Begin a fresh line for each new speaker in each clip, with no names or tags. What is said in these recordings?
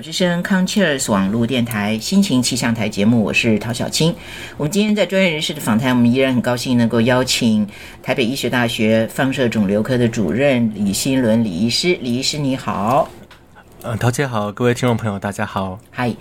之声，concerts 网络电台心情气象台节目，我是陶小青。我们今天在专业人士的访谈，我们依然很高兴能够邀请台北医学大学放射肿瘤科的主任李新伦李医师。李医师你好。
呃，陶姐好，各位听众朋友，大家好。
嗨，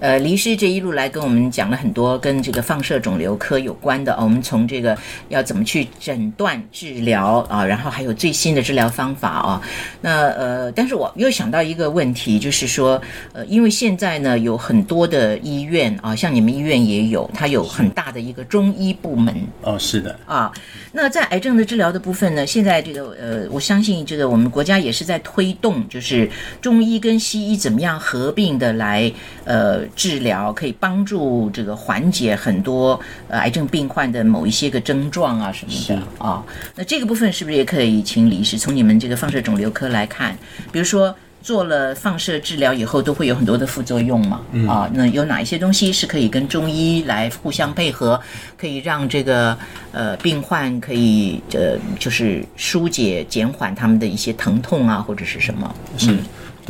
呃，黎师这一路来跟我们讲了很多跟这个放射肿瘤科有关的。我们从这个要怎么去诊断治疗啊，然后还有最新的治疗方法啊。那呃，但是我又想到一个问题，就是说，呃，因为现在呢有很多的医院啊，像你们医院也有，它有很大的一个中医部门。
哦，是的。
啊，那在癌症的治疗的部分呢，现在这个呃，我相信这个我们国家也是在推动，就是中医。跟西医怎么样合并的来呃治疗，可以帮助这个缓解很多呃癌症病患的某一些个症状啊什么的啊？那这个部分是不是也可以请李医师从你们这个放射肿瘤科来看？比如说做了放射治疗以后，都会有很多的副作用嘛？啊，那有哪一些东西是可以跟中医来互相配合，可以让这个呃病患可以呃就是疏解减缓他们的一些疼痛啊，或者是什么？
是。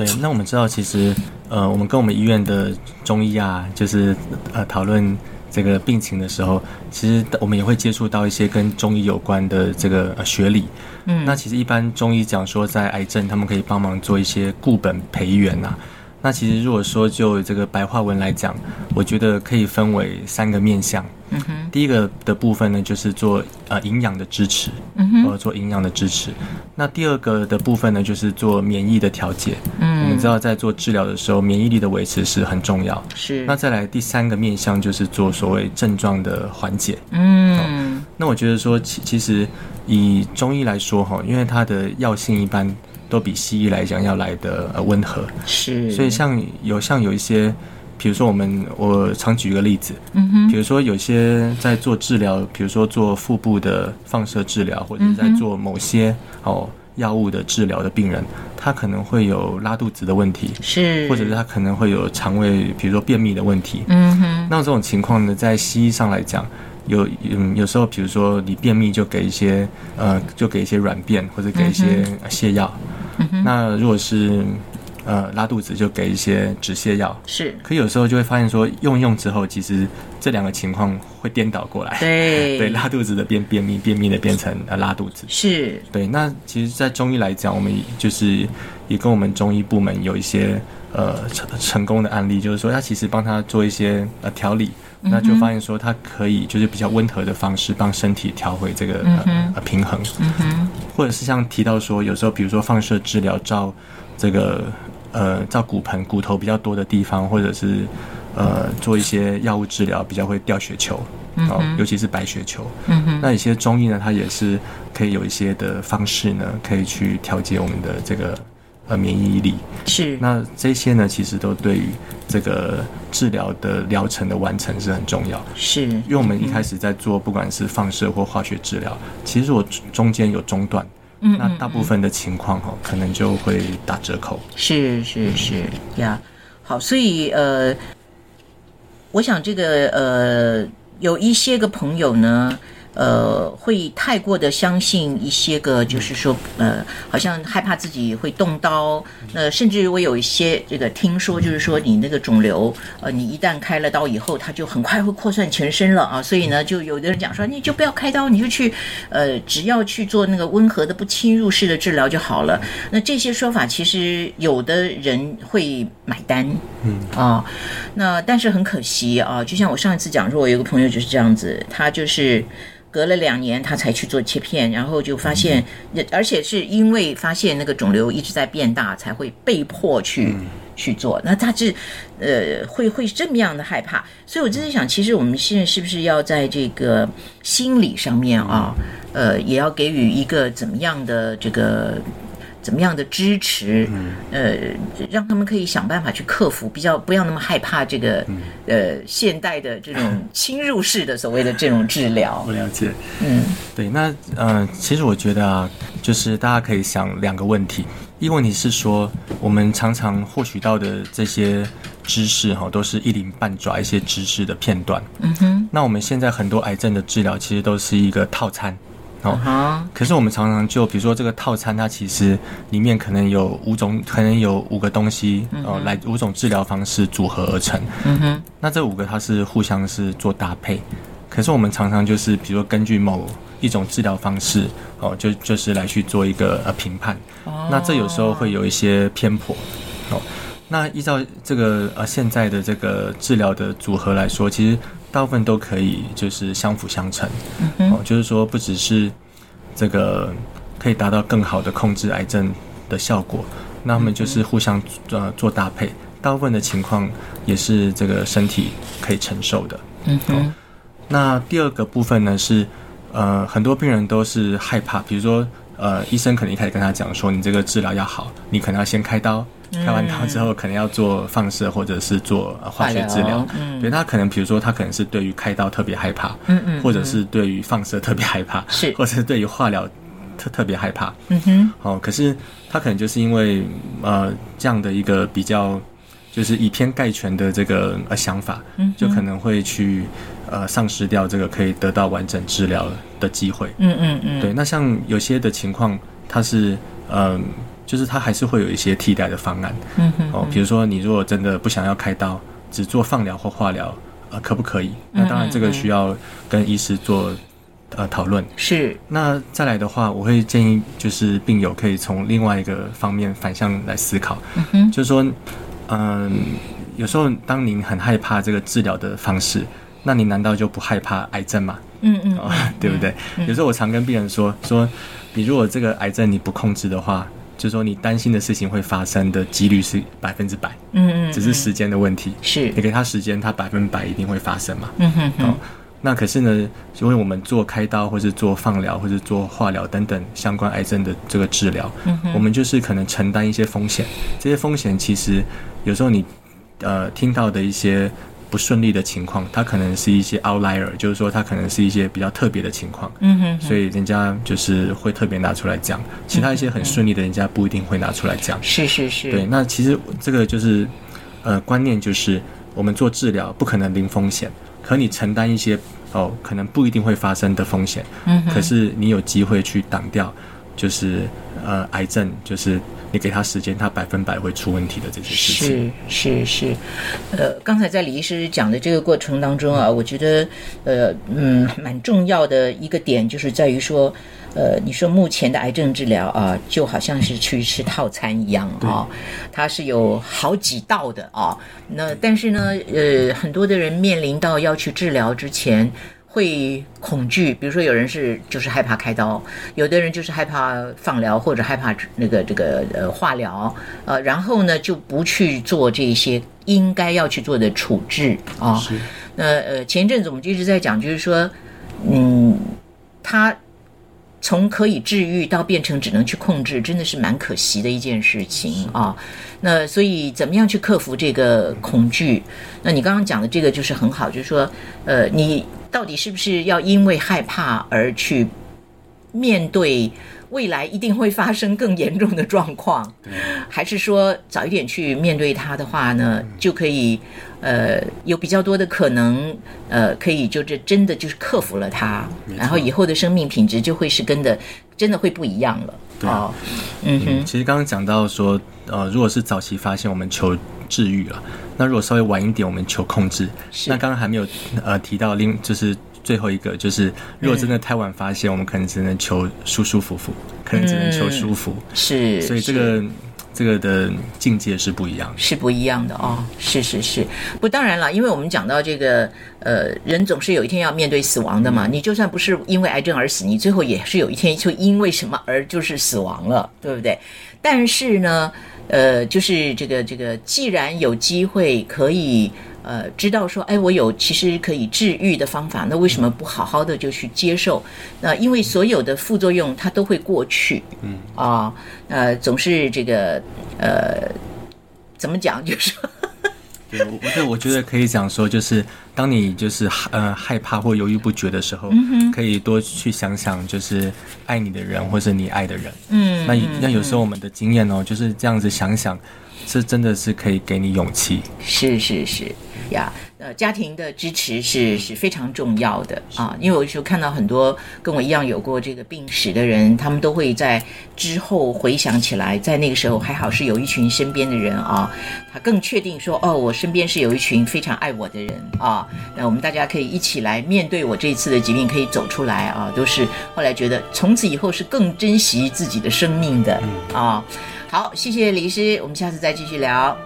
对，那我们知道，其实，呃，我们跟我们医院的中医啊，就是呃讨论这个病情的时候，其实我们也会接触到一些跟中医有关的这个学理。嗯，那其实一般中医讲说，在癌症，他们可以帮忙做一些固本培元呐。那其实如果说就这个白话文来讲，我觉得可以分为三个面向。嗯哼，第一个的部分呢，就是做呃营养的支持，嗯哼，或者做营养的支持。那第二个的部分呢，就是做免疫的调节。嗯，我们知道在做治疗的时候，免疫力的维持是很重要。
是。
那再来第三个面向就是做所谓症状的缓解。嗯，那我觉得说其其实以中医来说哈，因为它的药性一般。都比西医来讲要来的呃温和，
是，
所以像有像有一些，比如说我们我常举一个例子，嗯哼，比如说有些在做治疗，比如说做腹部的放射治疗，或者在做某些哦药物的治疗的病人，他可能会有拉肚子的问题，
是，
或者是他可能会有肠胃，比如说便秘的问题，嗯哼，那这种情况呢，在西医上来讲。有嗯，有时候比如说你便秘，就给一些呃，就给一些软便或者给一些泻药。那如果是呃拉肚子，就给一些止泻药。
是。
可有时候就会发现说，用用之后，其实这两个情况会颠倒过来。
对。
对，拉肚子的变便秘，便秘的变成呃拉肚子。
是。
对，那其实，在中医来讲，我们就是也跟我们中医部门有一些呃成成功的案例，就是说他其实帮他做一些呃调理。那就发现说，它可以就是比较温和的方式，帮身体调回这个呃平衡，嗯或者是像提到说，有时候比如说放射治疗照这个呃照骨盆骨头比较多的地方，或者是呃做一些药物治疗比较会掉血球，哦，尤其是白血球。嗯那有些中医呢，它也是可以有一些的方式呢，可以去调节我们的这个。呃，免疫力
是
那这些呢，其实都对于这个治疗的疗程的完成是很重要。
是，
因为我们一开始在做，不管是放射或化学治疗，其实我中间有中断，嗯，那大部分的情况哈，可能就会打折扣。
是是是呀，好，所以呃，我想这个呃，有一些个朋友呢。呃，会太过的相信一些个，就是说，呃，好像害怕自己会动刀。那甚至我有一些这个听说，就是说你那个肿瘤，呃，你一旦开了刀以后，它就很快会扩散全身了啊。所以呢，就有的人讲说，你就不要开刀，你就去，呃，只要去做那个温和的不侵入式的治疗就好了。那这些说法其实有的人会买单，嗯啊，那但是很可惜啊，就像我上一次讲说，我有个朋友就是这样子，他就是。隔了两年，他才去做切片，然后就发现，而且是因为发现那个肿瘤一直在变大，才会被迫去去做。那他是，呃，会会这么样的害怕。所以我真的想，其实我们现在是不是要在这个心理上面啊，呃，也要给予一个怎么样的这个？怎么样的支持？呃，让他们可以想办法去克服，比较不要那么害怕这个呃现代的这种侵入式的所谓的这种治疗。
我了解。嗯，对，那呃，其实我觉得啊，就是大家可以想两个问题。一个问题是说，我们常常获取到的这些知识哈，都是一鳞半爪一些知识的片段。嗯哼。那我们现在很多癌症的治疗，其实都是一个套餐。哦。
啊，
可是我们常常就比如说这个套餐，它其实里面可能有五种，可能有五个东西哦，来五种治疗方式组合而成。
嗯哼，
那这五个它是互相是做搭配，可是我们常常就是比如说根据某一种治疗方式哦，就就是来去做一个呃评判。
哦
那这有时候会有一些偏颇哦。那依照这个呃现在的这个治疗的组合来说，其实大部分都可以就是相辅相成。嗯哦，就是说不只是这个可以达到更好的控制癌症的效果，那么就是互相呃做搭配，大部分的情况也是这个身体可以承受的。
嗯哼，
那第二个部分呢是，呃，很多病人都是害怕，比如说，呃，医生可能一开始跟他讲说，你这个治疗要好，你可能要先开刀，开完刀之后可能要做放射或者是做、呃化学治疗。
嗯
对他可能，比如说他可能是对于开刀特别害怕，
嗯嗯
或者是对于放射特别害怕，
是
或者是对于化疗特特别害怕。
嗯哼，
哦，可是他可能就是因为呃这样的一个比较，就是以偏概全的这个呃想法，
嗯
就可能会去呃丧失掉这个可以得到完整治疗的机会。
嗯嗯嗯，
对，那像有些的情况，它是嗯、就是它还是会有一些替代的方案。
嗯哼，
哦，比如说你如果真的不想要开刀，只做放疗或化疗，呃，可不可以？那当然这个需要跟医师做呃讨论。
是，
那再来的话，我会建议就是病友可以从另外一个方面反向来思考，
嗯哼，
就是说，嗯、有时候当您很害怕这个治疗的方式，那你难道就不害怕癌症吗？
嗯嗯
哦，对不对？有时候我常跟病人说，说你如果这个癌症你不控制的话，就是说你担心的事情会发生的几率是百分之百，
嗯嗯，
只是时间的问题。
是
你，给他时间，他百分百一定会发生嘛。
嗯哼哼
哦，那可是呢，因为我们做开刀，或是做放疗，或是做化疗等等相关癌症的这个治疗，
嗯
我们就是可能承担一些风险。这些风险其实有时候你呃听到的一些不顺利的情况，它可能是一些 outlier，就是说它可能是一些比较特别的情况。
嗯哼，
所以人家就是会特别拿出来讲，其他一些很顺利的，人家不一定会拿出来讲。
是是是，
对，那其实这个就是，呃，观念就是我们做治疗不可能零风险，可你承担一些哦，可能不一定会发生的风险，
嗯哼
可是你有机会去挡掉，就是呃癌症，就是你给他时间，他百分百会出问题的这些事情。
是是是，呃，刚才在李医师讲的这个过程当中啊，我觉得呃嗯蛮重要的一个点就是在于说，呃，你说目前的癌症治疗啊，就好像是去吃套餐一样啊，它是有好几道的啊。那但是呢，呃，很多的人面临到要去治疗之前。会恐惧，比如说有人是就是害怕开刀，有的人就是害怕放疗或者害怕那个这个呃化疗，呃，然后呢就不去做这些应该要去做的处置啊。
是
那呃前一阵子我们就一直在讲，就是说，嗯，他从可以治愈到变成只能去控制，真的是蛮可惜的一件事情啊。那所以怎么样去克服这个恐惧？那你刚刚讲的这个就是很好，就是说，呃，你到底是不是要因为害怕而去面对未来一定会发生更严重的状况？还是说早一点去面对它的话呢，就可以呃有比较多的可能，呃，可以就这真的就是克服了它，然后以后的生命品质就会是跟的真的会不一样了。
对啊。
哦，嗯哼，
其实刚刚讲到说，呃，如果是早期发现，我们求治愈了；那如果稍微晚一点，我们求控制。那刚刚还没有呃提到另就是最后一个，就是如果真的太晚发现，我们可能只能求舒舒服服，可能只能求舒服。
是，
所以这个这个的境界是不一样的。
是不一样的哦，是是是，不当然了，因为我们讲到这个，呃，人总是有一天要面对死亡的嘛。你就算不是因为癌症而死，你最后也是有一天就因为什么而就是死亡了，对不对？但是呢，呃，就是这个这个，既然有机会可以。呃，知道说，哎，我有其实可以治愈的方法，那为什么不好好的就去接受？那因为所有的副作用它都会过去，嗯啊，呃，总是这个呃，怎么讲？就是说
对，我我对我觉得可以讲说，就是当你就是呃害怕或犹豫不决的时候，可以多去想想，就是爱你的人或是你爱的人。
嗯
那那有时候我们的经验哦，就是这样子想想，是真的是可以给你勇气。
是是是，呀，呃，家庭的支持是是非常重要的啊，因为我有时候看到很多跟我一样有过这个病史的人，他们都会在之后回想起来，在那个时候还好是有一群身边的人啊，他更确定说，哦，我身边是有一群非常爱我的人啊，那我们大家可以一起来面对我这一次的疾病，可以走出来啊，都是后来觉得从此以后是更珍惜自己的生命的啊。好，谢谢李医师，我们下次再继续聊。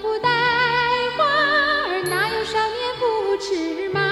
不戴花儿？哪有少年不吃马？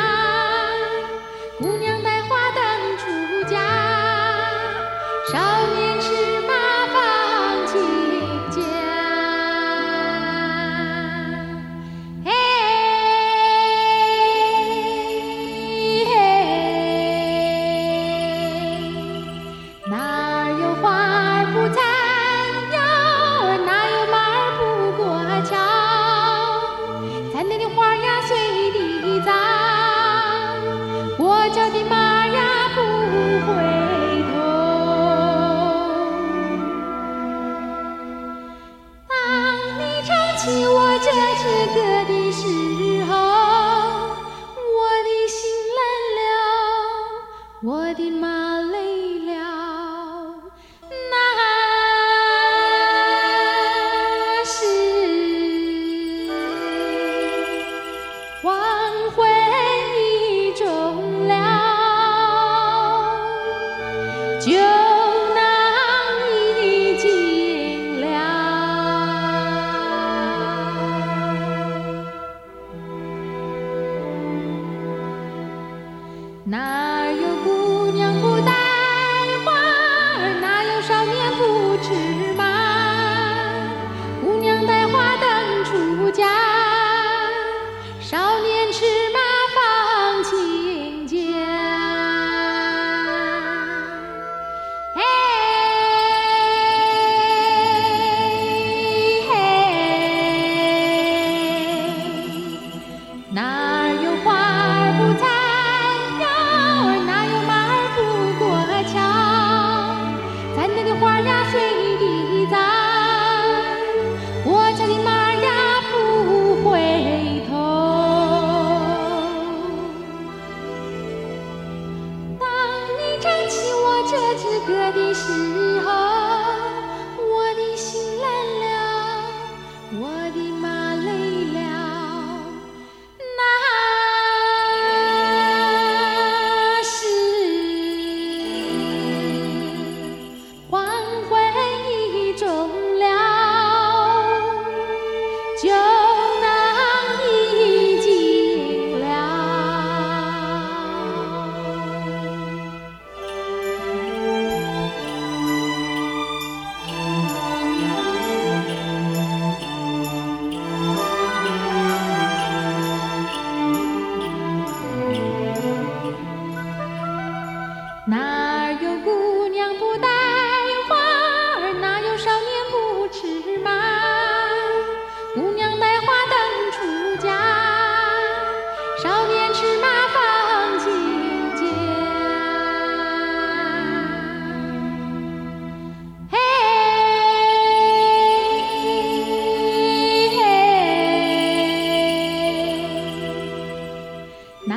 哪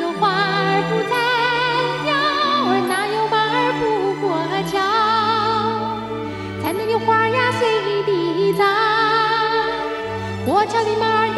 有花儿不在腰儿，哪有马儿不过桥？才能有花儿呀，随地长；过桥的马儿。